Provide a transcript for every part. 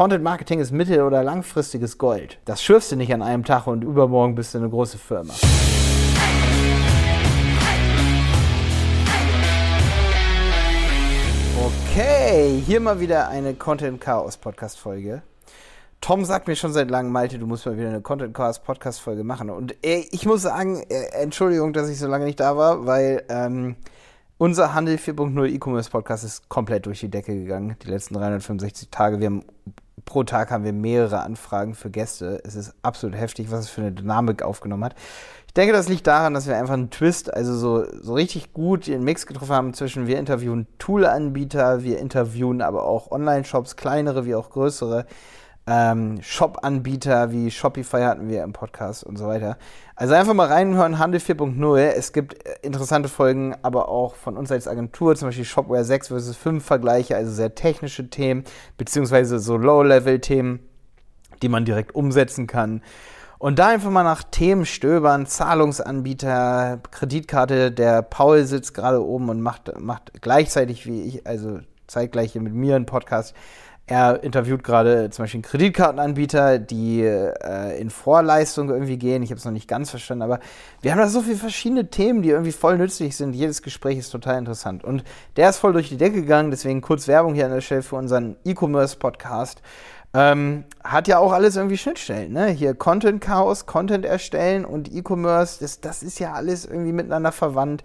Content Marketing ist mittel- oder langfristiges Gold. Das schürfst du nicht an einem Tag und übermorgen bist du eine große Firma. Okay, hier mal wieder eine Content Chaos Podcast Folge. Tom sagt mir schon seit langem, Malte, du musst mal wieder eine Content Chaos Podcast Folge machen. Und äh, ich muss sagen, äh, Entschuldigung, dass ich so lange nicht da war, weil ähm, unser Handel 4.0 E-Commerce Podcast ist komplett durch die Decke gegangen. Die letzten 365 Tage. Wir haben pro Tag haben wir mehrere Anfragen für Gäste. Es ist absolut heftig, was es für eine Dynamik aufgenommen hat. Ich denke, das liegt daran, dass wir einfach einen Twist, also so, so richtig gut den Mix getroffen haben zwischen wir interviewen Tool-Anbieter, wir interviewen aber auch Online-Shops, kleinere wie auch größere ähm, Shop-Anbieter wie Shopify hatten wir im Podcast und so weiter. Also einfach mal reinhören, Handel 4.0. Es gibt äh, interessante Folgen, aber auch von uns als Agentur, zum Beispiel Shopware 6 vs 5 Vergleiche, also sehr technische Themen, beziehungsweise so Low-Level-Themen, die man direkt umsetzen kann. Und da einfach mal nach Themen stöbern, Zahlungsanbieter, Kreditkarte, der Paul sitzt gerade oben und macht, macht gleichzeitig wie ich, also zeitgleich hier mit mir einen Podcast, er interviewt gerade zum Beispiel einen Kreditkartenanbieter, die äh, in Vorleistung irgendwie gehen. Ich habe es noch nicht ganz verstanden, aber wir haben da so viele verschiedene Themen, die irgendwie voll nützlich sind. Jedes Gespräch ist total interessant. Und der ist voll durch die Decke gegangen, deswegen kurz Werbung hier an der Stelle für unseren E-Commerce-Podcast. Ähm, hat ja auch alles irgendwie Schnittstellen, ne? Hier Content Chaos, Content erstellen und E-Commerce, das, das ist ja alles irgendwie miteinander verwandt.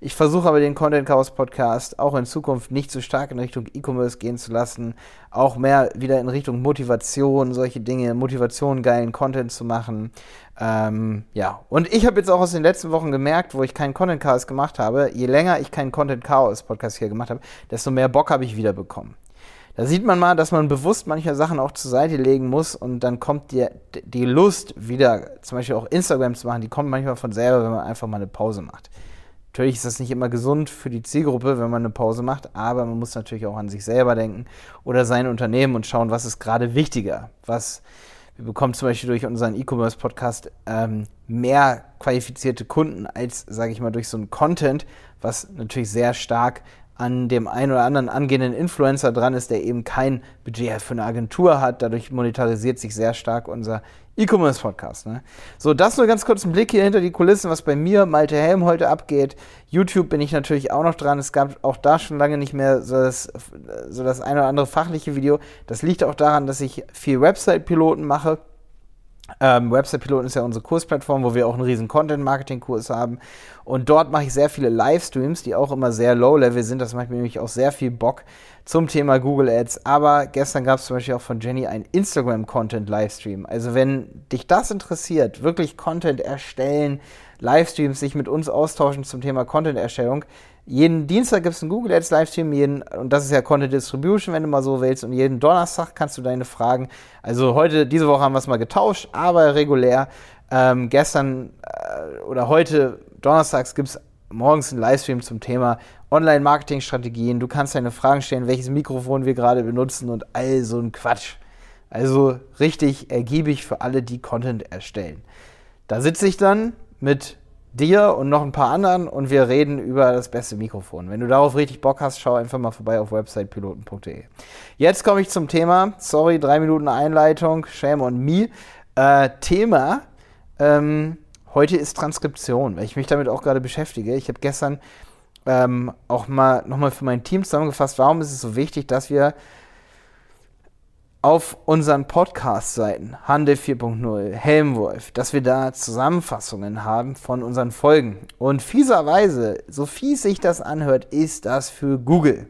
Ich versuche aber den Content Chaos Podcast auch in Zukunft nicht so stark in Richtung E-Commerce gehen zu lassen, auch mehr wieder in Richtung Motivation, solche Dinge, Motivation, geilen Content zu machen. Ähm, ja, und ich habe jetzt auch aus den letzten Wochen gemerkt, wo ich keinen Content Chaos gemacht habe, je länger ich keinen Content Chaos Podcast hier gemacht habe, desto mehr Bock habe ich wieder bekommen. Da sieht man mal, dass man bewusst manche Sachen auch zur Seite legen muss und dann kommt die, die Lust wieder, zum Beispiel auch Instagram zu machen, die kommt manchmal von selber, wenn man einfach mal eine Pause macht. Natürlich ist das nicht immer gesund für die Zielgruppe, wenn man eine Pause macht, aber man muss natürlich auch an sich selber denken oder sein Unternehmen und schauen, was ist gerade wichtiger. Was wir bekommen zum Beispiel durch unseren E-Commerce-Podcast ähm, mehr qualifizierte Kunden als, sage ich mal, durch so einen Content, was natürlich sehr stark an dem einen oder anderen angehenden Influencer dran ist, der eben kein Budget für eine Agentur hat. Dadurch monetarisiert sich sehr stark unser E-Commerce-Podcast. Ne? So, das nur ganz kurz ein Blick hier hinter die Kulissen, was bei mir, Malte Helm, heute abgeht. YouTube bin ich natürlich auch noch dran. Es gab auch da schon lange nicht mehr so das, so das eine oder andere fachliche Video. Das liegt auch daran, dass ich viel Website-Piloten mache. Ähm, Website-Piloten ist ja unsere Kursplattform, wo wir auch einen riesen Content-Marketing-Kurs haben. Und dort mache ich sehr viele Livestreams, die auch immer sehr low-level sind. Das macht mir nämlich auch sehr viel Bock zum Thema Google Ads. Aber gestern gab es zum Beispiel auch von Jenny einen Instagram-Content-Livestream. Also wenn dich das interessiert, wirklich Content erstellen, Livestreams, sich mit uns austauschen zum Thema Content-Erstellung, jeden Dienstag gibt es einen Google Ads Livestream, jeden, und das ist ja Content Distribution, wenn du mal so willst, und jeden Donnerstag kannst du deine Fragen, also heute, diese Woche haben wir es mal getauscht, aber regulär, ähm, gestern äh, oder heute, donnerstags, gibt es morgens einen Livestream zum Thema Online-Marketing-Strategien. Du kannst deine Fragen stellen, welches Mikrofon wir gerade benutzen und all so ein Quatsch. Also richtig ergiebig für alle, die Content erstellen. Da sitze ich dann mit dir und noch ein paar anderen und wir reden über das beste Mikrofon. Wenn du darauf richtig Bock hast, schau einfach mal vorbei auf websitepiloten.de. Jetzt komme ich zum Thema. Sorry, drei Minuten Einleitung. Shame on me. Äh, Thema ähm, heute ist Transkription, weil ich mich damit auch gerade beschäftige. Ich habe gestern ähm, auch mal nochmal für mein Team zusammengefasst, warum ist es so wichtig, dass wir auf unseren Podcast-Seiten Handel 4.0, Helmwolf, dass wir da Zusammenfassungen haben von unseren Folgen. Und fieserweise, so fies sich das anhört, ist das für Google.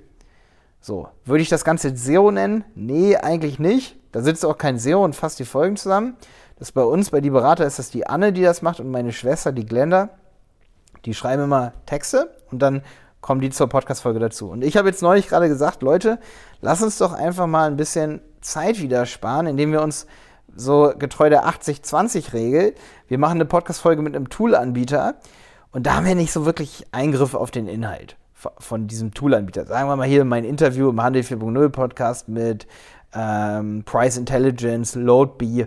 So, würde ich das Ganze SEO nennen? Nee, eigentlich nicht. Da sitzt auch kein SEO und fasst die Folgen zusammen. Das bei uns, bei die Berater, ist das die Anne, die das macht und meine Schwester, die Glenda. Die schreiben immer Texte und dann kommen die zur Podcast-Folge dazu. Und ich habe jetzt neulich gerade gesagt, Leute, lass uns doch einfach mal ein bisschen Zeit wieder sparen, indem wir uns so getreu der 80-20-Regel, wir machen eine Podcast-Folge mit einem Tool-Anbieter und da haben wir nicht so wirklich Eingriff auf den Inhalt von diesem Tool-Anbieter. Sagen wir mal hier mein Interview im Handel 4.0 Podcast mit ähm, Price Intelligence, LoadBee.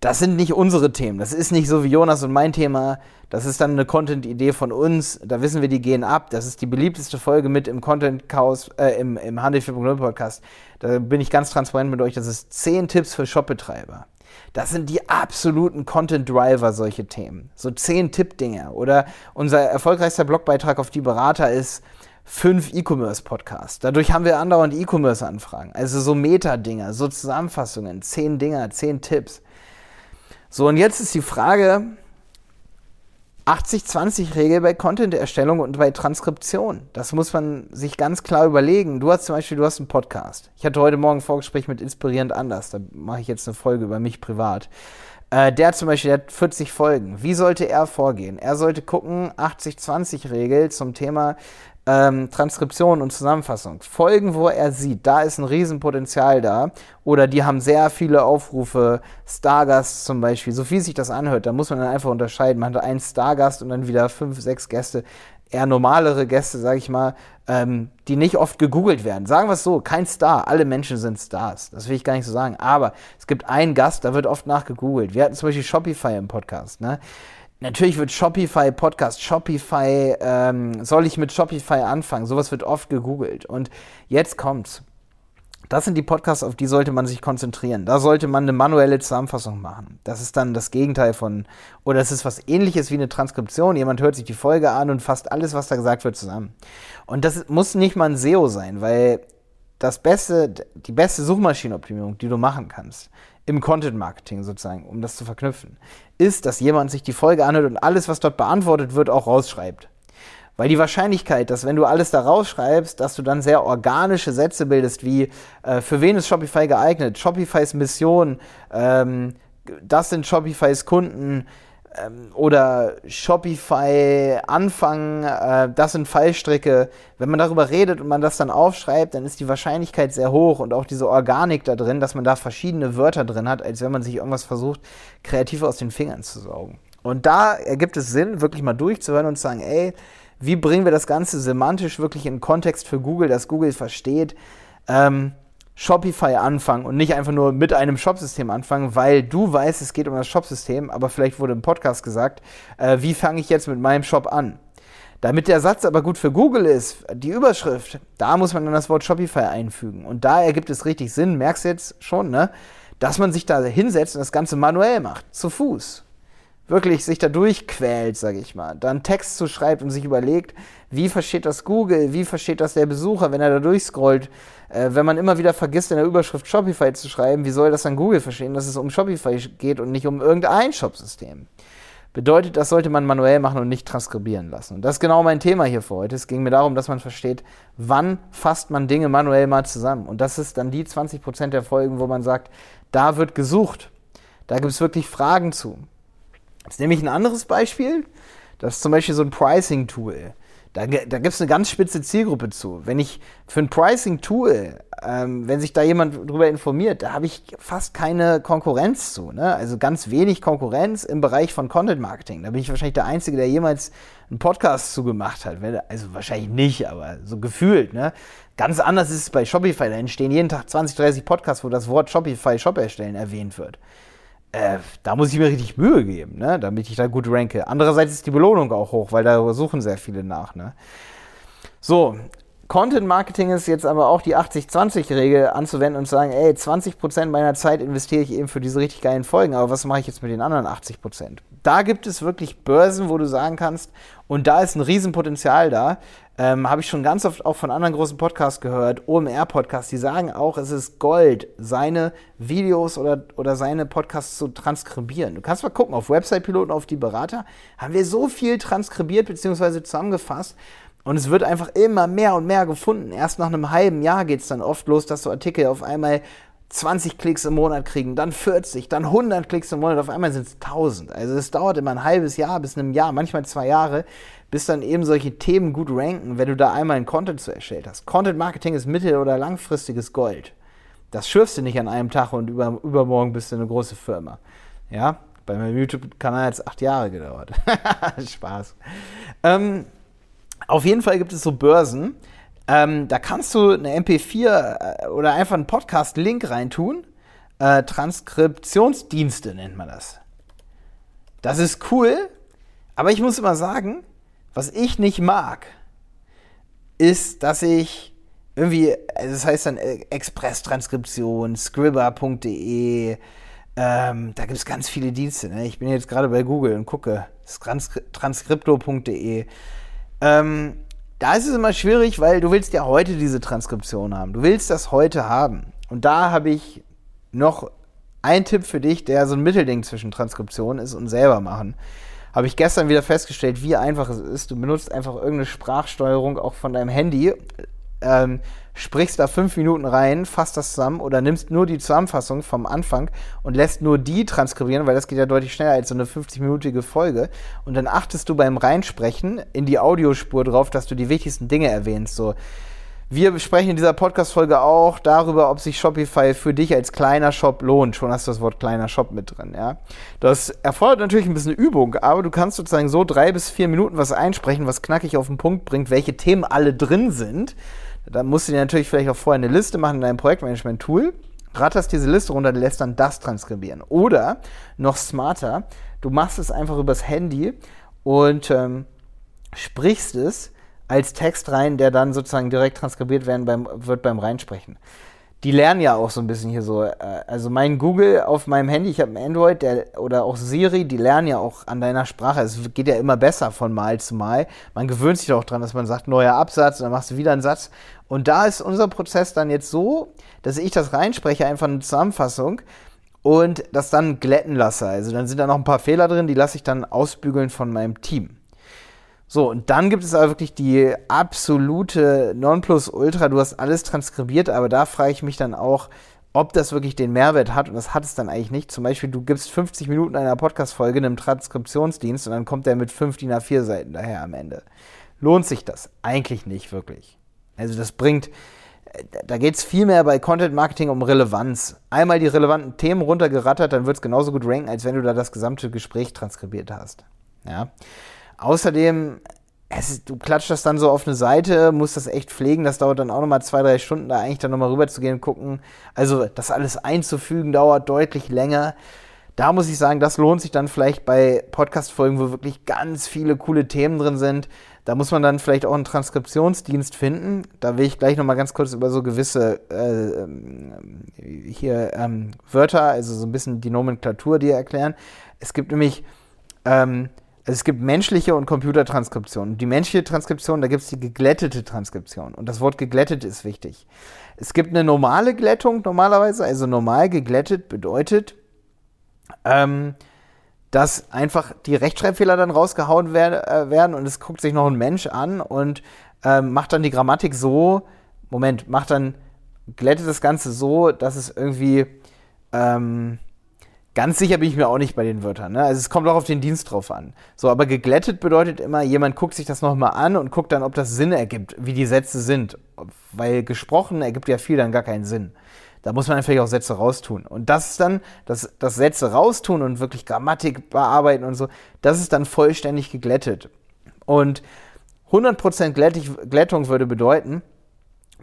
Das sind nicht unsere Themen. Das ist nicht so wie Jonas und mein Thema. Das ist dann eine Content-Idee von uns. Da wissen wir, die gehen ab. Das ist die beliebteste Folge mit im Content-Chaos, äh, im, im Handel 4.0 Podcast. Da bin ich ganz transparent mit euch. Das ist 10 Tipps für Shopbetreiber. Das sind die absoluten Content-Driver, solche Themen. So 10 Tipp-Dinge. Oder unser erfolgreichster Blogbeitrag auf die Berater ist fünf E-Commerce-Podcasts. Dadurch haben wir andauernd E-Commerce-Anfragen. Also so Meta-Dinger, so Zusammenfassungen, 10 Dinger, 10 Tipps. So, und jetzt ist die Frage, 80-20-Regel bei Content-Erstellung und bei Transkription. Das muss man sich ganz klar überlegen. Du hast zum Beispiel, du hast einen Podcast. Ich hatte heute Morgen ein Vorgespräch mit Inspirierend Anders. Da mache ich jetzt eine Folge über mich privat. Äh, der zum Beispiel, der hat 40 Folgen. Wie sollte er vorgehen? Er sollte gucken, 80-20-Regel zum Thema ähm, Transkription und Zusammenfassung. Folgen, wo er sieht, da ist ein Riesenpotenzial da. Oder die haben sehr viele Aufrufe. Stargast zum Beispiel. So viel sich das anhört, da muss man dann einfach unterscheiden. Man hat einen Stargast und dann wieder fünf, sechs Gäste. Eher normalere Gäste, sage ich mal, ähm, die nicht oft gegoogelt werden. Sagen wir es so, kein Star. Alle Menschen sind Stars. Das will ich gar nicht so sagen. Aber es gibt einen Gast, da wird oft nachgegoogelt. Wir hatten zum Beispiel Shopify im Podcast. Ne? Natürlich wird Shopify Podcast, Shopify, ähm, soll ich mit Shopify anfangen? Sowas wird oft gegoogelt. Und jetzt kommt's. Das sind die Podcasts, auf die sollte man sich konzentrieren. Da sollte man eine manuelle Zusammenfassung machen. Das ist dann das Gegenteil von, oder es ist was ähnliches wie eine Transkription. Jemand hört sich die Folge an und fasst alles, was da gesagt wird, zusammen. Und das muss nicht mal ein SEO sein, weil das beste, die beste Suchmaschinenoptimierung, die du machen kannst, im Content Marketing sozusagen, um das zu verknüpfen, ist, dass jemand sich die Folge anhört und alles, was dort beantwortet wird, auch rausschreibt. Weil die Wahrscheinlichkeit, dass wenn du alles da rausschreibst, dass du dann sehr organische Sätze bildest, wie äh, für wen ist Shopify geeignet, Shopifys Mission, ähm, das sind Shopifys Kunden, oder Shopify anfangen, äh, das sind Fallstricke. Wenn man darüber redet und man das dann aufschreibt, dann ist die Wahrscheinlichkeit sehr hoch und auch diese Organik da drin, dass man da verschiedene Wörter drin hat, als wenn man sich irgendwas versucht, kreativ aus den Fingern zu saugen. Und da ergibt es Sinn, wirklich mal durchzuhören und zu sagen, ey, wie bringen wir das Ganze semantisch wirklich in Kontext für Google, dass Google versteht, ähm, Shopify anfangen und nicht einfach nur mit einem Shopsystem anfangen, weil du weißt, es geht um das Shopsystem, aber vielleicht wurde im Podcast gesagt, äh, wie fange ich jetzt mit meinem Shop an? Damit der Satz aber gut für Google ist, die Überschrift, da muss man dann das Wort Shopify einfügen. Und da ergibt es richtig Sinn, merkst du jetzt schon, ne? Dass man sich da hinsetzt und das Ganze manuell macht, zu Fuß wirklich sich da durchquält, sage ich mal, dann Text zu schreibt und sich überlegt, wie versteht das Google, wie versteht das der Besucher, wenn er da durchscrollt, äh, wenn man immer wieder vergisst, in der Überschrift Shopify zu schreiben, wie soll das dann Google verstehen, dass es um Shopify geht und nicht um irgendein Shopsystem? Bedeutet, das sollte man manuell machen und nicht transkribieren lassen. Und das ist genau mein Thema hier für heute. Es ging mir darum, dass man versteht, wann fasst man Dinge manuell mal zusammen. Und das ist dann die 20% der Folgen, wo man sagt, da wird gesucht. Da gibt es wirklich Fragen zu. Jetzt nehme ich ein anderes Beispiel. Das ist zum Beispiel so ein Pricing-Tool. Da, da gibt es eine ganz spitze Zielgruppe zu. Wenn ich für ein Pricing-Tool, ähm, wenn sich da jemand drüber informiert, da habe ich fast keine Konkurrenz zu. Ne? Also ganz wenig Konkurrenz im Bereich von Content Marketing. Da bin ich wahrscheinlich der Einzige, der jemals einen Podcast zugemacht hat. Also wahrscheinlich nicht, aber so gefühlt. Ne? Ganz anders ist es bei Shopify. Da entstehen jeden Tag 20, 30 Podcasts, wo das Wort Shopify Shop erstellen erwähnt wird äh, da muss ich mir richtig Mühe geben, ne, damit ich da gut ranke. Andererseits ist die Belohnung auch hoch, weil da suchen sehr viele nach. Ne? So, Content Marketing ist jetzt aber auch die 80-20-Regel anzuwenden und zu sagen, ey, 20% meiner Zeit investiere ich eben für diese richtig geilen Folgen, aber was mache ich jetzt mit den anderen 80%? Da gibt es wirklich Börsen, wo du sagen kannst, und da ist ein Riesenpotenzial da, ähm, habe ich schon ganz oft auch von anderen großen Podcasts gehört, OMR-Podcasts, die sagen auch, es ist Gold, seine Videos oder, oder seine Podcasts zu transkribieren. Du kannst mal gucken, auf Website-Piloten, auf die Berater, haben wir so viel transkribiert bzw. zusammengefasst. Und es wird einfach immer mehr und mehr gefunden. Erst nach einem halben Jahr geht es dann oft los, dass so Artikel auf einmal 20 Klicks im Monat kriegen, dann 40, dann 100 Klicks im Monat, auf einmal sind es 1000. Also es dauert immer ein halbes Jahr bis einem Jahr, manchmal zwei Jahre, bis dann eben solche Themen gut ranken, wenn du da einmal einen Content zu erstellt hast. Content Marketing ist mittel- oder langfristiges Gold. Das schürfst du nicht an einem Tag und über, übermorgen bist du eine große Firma. Ja, bei meinem YouTube-Kanal hat es acht Jahre gedauert. Spaß. Ähm, auf jeden Fall gibt es so Börsen, ähm, da kannst du eine MP4 äh, oder einfach einen Podcast-Link reintun Äh, Transkriptionsdienste nennt man das. Das ist cool, aber ich muss immer sagen, was ich nicht mag, ist, dass ich irgendwie, also das heißt dann äh, Express-Transkription, scribber.de, ähm, da gibt es ganz viele Dienste. Ne? Ich bin jetzt gerade bei Google und gucke, transkripto.de. Ähm, da ist es immer schwierig, weil du willst ja heute diese Transkription haben. Du willst das heute haben. Und da habe ich noch einen Tipp für dich, der so ein Mittelding zwischen Transkription ist und selber machen. Habe ich gestern wieder festgestellt, wie einfach es ist. Du benutzt einfach irgendeine Sprachsteuerung auch von deinem Handy, ähm, sprichst da fünf Minuten rein, fasst das zusammen oder nimmst nur die Zusammenfassung vom Anfang und lässt nur die transkribieren, weil das geht ja deutlich schneller als so eine 50-minütige Folge. Und dann achtest du beim Reinsprechen in die Audiospur drauf, dass du die wichtigsten Dinge erwähnst. So, wir besprechen in dieser Podcast-Folge auch darüber, ob sich Shopify für dich als kleiner Shop lohnt. Schon hast du das Wort kleiner Shop mit drin, ja. Das erfordert natürlich ein bisschen Übung, aber du kannst sozusagen so drei bis vier Minuten was einsprechen, was knackig auf den Punkt bringt, welche Themen alle drin sind da musst du dir natürlich vielleicht auch vorher eine Liste machen in deinem Projektmanagement-Tool, ratterst diese Liste runter, lässt dann das transkribieren. Oder noch smarter, du machst es einfach übers Handy und ähm, sprichst es als Text rein, der dann sozusagen direkt transkribiert werden beim, wird beim Reinsprechen die lernen ja auch so ein bisschen hier so. Äh, also mein Google auf meinem Handy, ich habe ein Android, der, oder auch Siri, die lernen ja auch an deiner Sprache. Es geht ja immer besser von Mal zu Mal. Man gewöhnt sich auch dran, dass man sagt, neuer Absatz, dann machst du wieder einen Satz. Und da ist unser Prozess dann jetzt so, dass ich das reinspreche, einfach eine Zusammenfassung und das dann glätten lasse. Also dann sind da noch ein paar Fehler drin, die lasse ich dann ausbügeln von meinem Team. So, und dann gibt es aber wirklich die absolute Nonplusultra. Du hast alles transkribiert, aber da frage ich mich dann auch, ob das wirklich den Mehrwert hat. Und das hat es dann eigentlich nicht. Zum Beispiel, du gibst 50 Minuten einer Podcast-Folge einem Transkriptionsdienst und dann kommt der mit 5 DIN A4 Seiten daher am Ende. Lohnt sich das? Eigentlich nicht wirklich. Also das bringt, da geht es viel mehr bei Content Marketing um Relevanz. Einmal die relevanten Themen runtergerattert, dann wird es genauso gut ranken, als wenn du da das gesamte Gespräch transkribiert hast. Ja. Außerdem, es, du klatscht das dann so auf eine Seite, musst das echt pflegen, das dauert dann auch nochmal zwei, drei Stunden, da eigentlich dann nochmal rüber zu gehen und gucken. Also das alles einzufügen dauert deutlich länger. Da muss ich sagen, das lohnt sich dann vielleicht bei Podcast-Folgen, wo wirklich ganz viele coole Themen drin sind. Da muss man dann vielleicht auch einen Transkriptionsdienst finden. Da will ich gleich nochmal ganz kurz über so gewisse äh, ähm, hier ähm, Wörter, also so ein bisschen die Nomenklatur dir erklären. Es gibt nämlich ähm, es gibt menschliche und Computertranskription. Die menschliche Transkription, da gibt es die geglättete Transkription. Und das Wort geglättet ist wichtig. Es gibt eine normale Glättung normalerweise, also normal geglättet bedeutet, ähm, dass einfach die Rechtschreibfehler dann rausgehauen äh, werden und es guckt sich noch ein Mensch an und ähm, macht dann die Grammatik so, Moment, macht dann, glättet das Ganze so, dass es irgendwie, ähm, Ganz sicher bin ich mir auch nicht bei den Wörtern. Ne? Also es kommt auch auf den Dienst drauf an. So, aber geglättet bedeutet immer, jemand guckt sich das nochmal an und guckt dann, ob das Sinn ergibt, wie die Sätze sind. Weil gesprochen ergibt ja viel dann gar keinen Sinn. Da muss man natürlich auch Sätze raustun. Und das ist dann, das, das Sätze raustun und wirklich Grammatik bearbeiten und so, das ist dann vollständig geglättet. Und 100% Glättung würde bedeuten,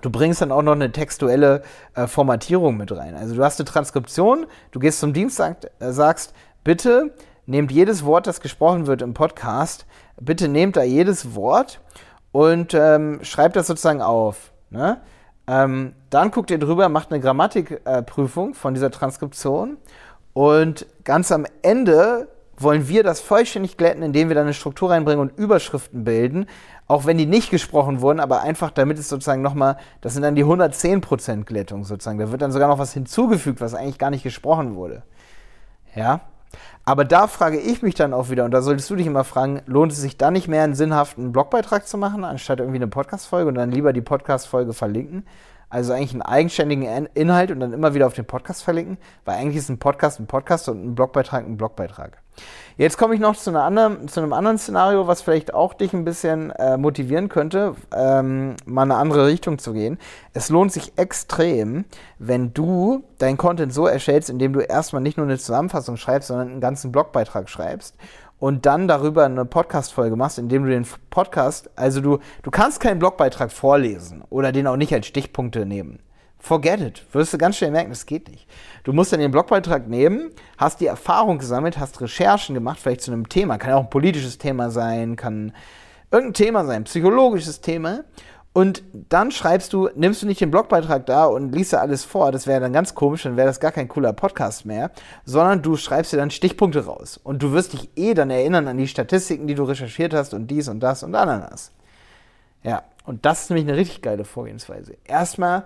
Du bringst dann auch noch eine textuelle äh, Formatierung mit rein. Also du hast eine Transkription, du gehst zum Dienst, sagt, äh, sagst, bitte nehmt jedes Wort, das gesprochen wird im Podcast, bitte nehmt da jedes Wort und ähm, schreibt das sozusagen auf. Ne? Ähm, dann guckt ihr drüber, macht eine Grammatikprüfung äh, von dieser Transkription und ganz am Ende wollen wir das vollständig glätten, indem wir da eine Struktur reinbringen und Überschriften bilden, auch wenn die nicht gesprochen wurden, aber einfach damit es sozusagen nochmal, das sind dann die 110% Glättung sozusagen. Da wird dann sogar noch was hinzugefügt, was eigentlich gar nicht gesprochen wurde. Ja. Aber da frage ich mich dann auch wieder, und da solltest du dich immer fragen, lohnt es sich dann nicht mehr einen sinnhaften Blogbeitrag zu machen, anstatt irgendwie eine Podcast-Folge und dann lieber die Podcast-Folge verlinken? Also eigentlich einen eigenständigen Inhalt und dann immer wieder auf den Podcast verlinken, weil eigentlich ist ein Podcast ein Podcast und ein Blogbeitrag ein Blogbeitrag. Jetzt komme ich noch zu, anderen, zu, einem anderen Szenario, was vielleicht auch dich ein bisschen äh, motivieren könnte, ähm, mal eine andere Richtung zu gehen. Es lohnt sich extrem, wenn du dein Content so erstellst, indem du erstmal nicht nur eine Zusammenfassung schreibst, sondern einen ganzen Blogbeitrag schreibst und dann darüber eine Podcast-Folge machst, indem du den Podcast, also du, du kannst keinen Blogbeitrag vorlesen oder den auch nicht als Stichpunkte nehmen forget it. Wirst du ganz schnell merken, das geht nicht. Du musst dann den Blogbeitrag nehmen, hast die Erfahrung gesammelt, hast Recherchen gemacht, vielleicht zu einem Thema. Kann ja auch ein politisches Thema sein, kann irgendein Thema sein, psychologisches Thema. Und dann schreibst du, nimmst du nicht den Blogbeitrag da und liest da alles vor, das wäre dann ganz komisch, dann wäre das gar kein cooler Podcast mehr, sondern du schreibst dir dann Stichpunkte raus. Und du wirst dich eh dann erinnern an die Statistiken, die du recherchiert hast und dies und das und Ananas. Ja, und das ist nämlich eine richtig geile Vorgehensweise. Erstmal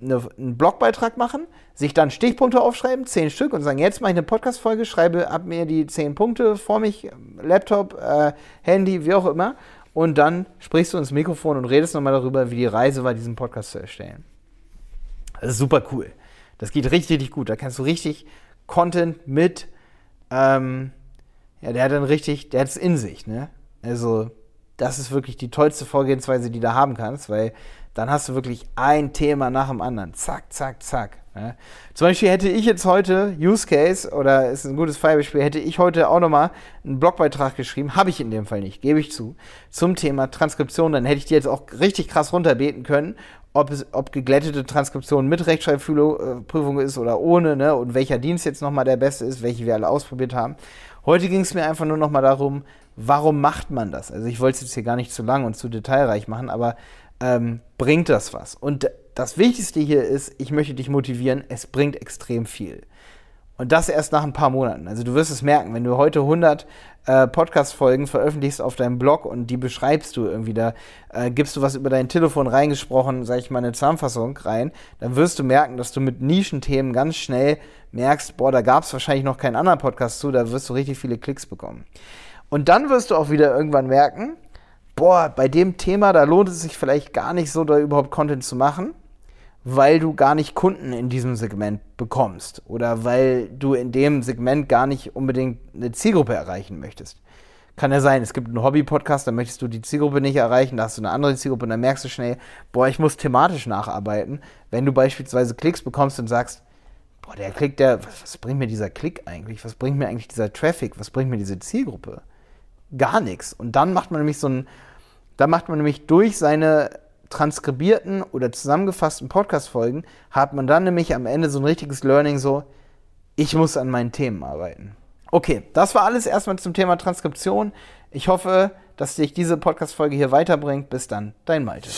eine, einen Blogbeitrag machen, sich dann Stichpunkte aufschreiben, zehn Stück und sagen, jetzt mache ich eine Podcast-Folge, schreibe ab mir die zehn Punkte vor mich, Laptop, äh, Handy, wie auch immer und dann sprichst du ins Mikrofon und redest nochmal darüber, wie die Reise war, diesen Podcast zu erstellen. Das ist super cool. Das geht richtig, richtig gut. Da kannst du richtig Content mit, ähm, ja, der hat dann richtig, der hat es in sich, ne? Also, das ist wirklich die tollste Vorgehensweise, die du da haben kannst, weil dann hast du wirklich ein Thema nach dem anderen. Zack, zack, zack. Ja. Zum Beispiel hätte ich jetzt heute Use Case oder ist ein gutes Beispiel, hätte ich heute auch nochmal einen Blogbeitrag geschrieben, habe ich in dem Fall nicht, gebe ich zu, zum Thema Transkription, dann hätte ich dir jetzt auch richtig krass runterbeten können, ob, es, ob geglättete Transkription mit Rechtschreibprüfung ist oder ohne, ne, und welcher Dienst jetzt nochmal der beste ist, welche wir alle ausprobiert haben. Heute ging es mir einfach nur nochmal darum, warum macht man das? Also ich wollte es jetzt hier gar nicht zu lang und zu detailreich machen, aber ähm, bringt das was? Und das Wichtigste hier ist, ich möchte dich motivieren, es bringt extrem viel. Und das erst nach ein paar Monaten. Also du wirst es merken, wenn du heute 100 äh, Podcast-Folgen veröffentlichst auf deinem Blog und die beschreibst du irgendwie, da äh, gibst du was über dein Telefon reingesprochen, sag ich mal, eine Zusammenfassung rein, dann wirst du merken, dass du mit Nischenthemen ganz schnell merkst, boah, da gab es wahrscheinlich noch keinen anderen Podcast zu, da wirst du richtig viele Klicks bekommen. Und dann wirst du auch wieder irgendwann merken, boah, bei dem Thema, da lohnt es sich vielleicht gar nicht so, da überhaupt Content zu machen weil du gar nicht Kunden in diesem Segment bekommst oder weil du in dem Segment gar nicht unbedingt eine Zielgruppe erreichen möchtest. Kann ja sein, es gibt einen Hobby-Podcast, da möchtest du die Zielgruppe nicht erreichen, da hast du eine andere Zielgruppe und dann merkst du schnell, boah, ich muss thematisch nacharbeiten. Wenn du beispielsweise Klicks bekommst und sagst, boah, der Klick, der, was, was bringt mir dieser Klick eigentlich? Was bringt mir eigentlich dieser Traffic? Was bringt mir diese Zielgruppe? Gar nichts. Und dann macht man nämlich so ein, da macht man nämlich durch seine transkribierten oder zusammengefassten Podcast-Folgen hat man dann nämlich am Ende so ein richtiges Learning, so, ich muss an meinen Themen arbeiten. Okay, das war alles erstmal zum Thema Transkription. Ich hoffe, dass dich diese Podcast-Folge hier weiterbringt. Bis dann, dein Malte.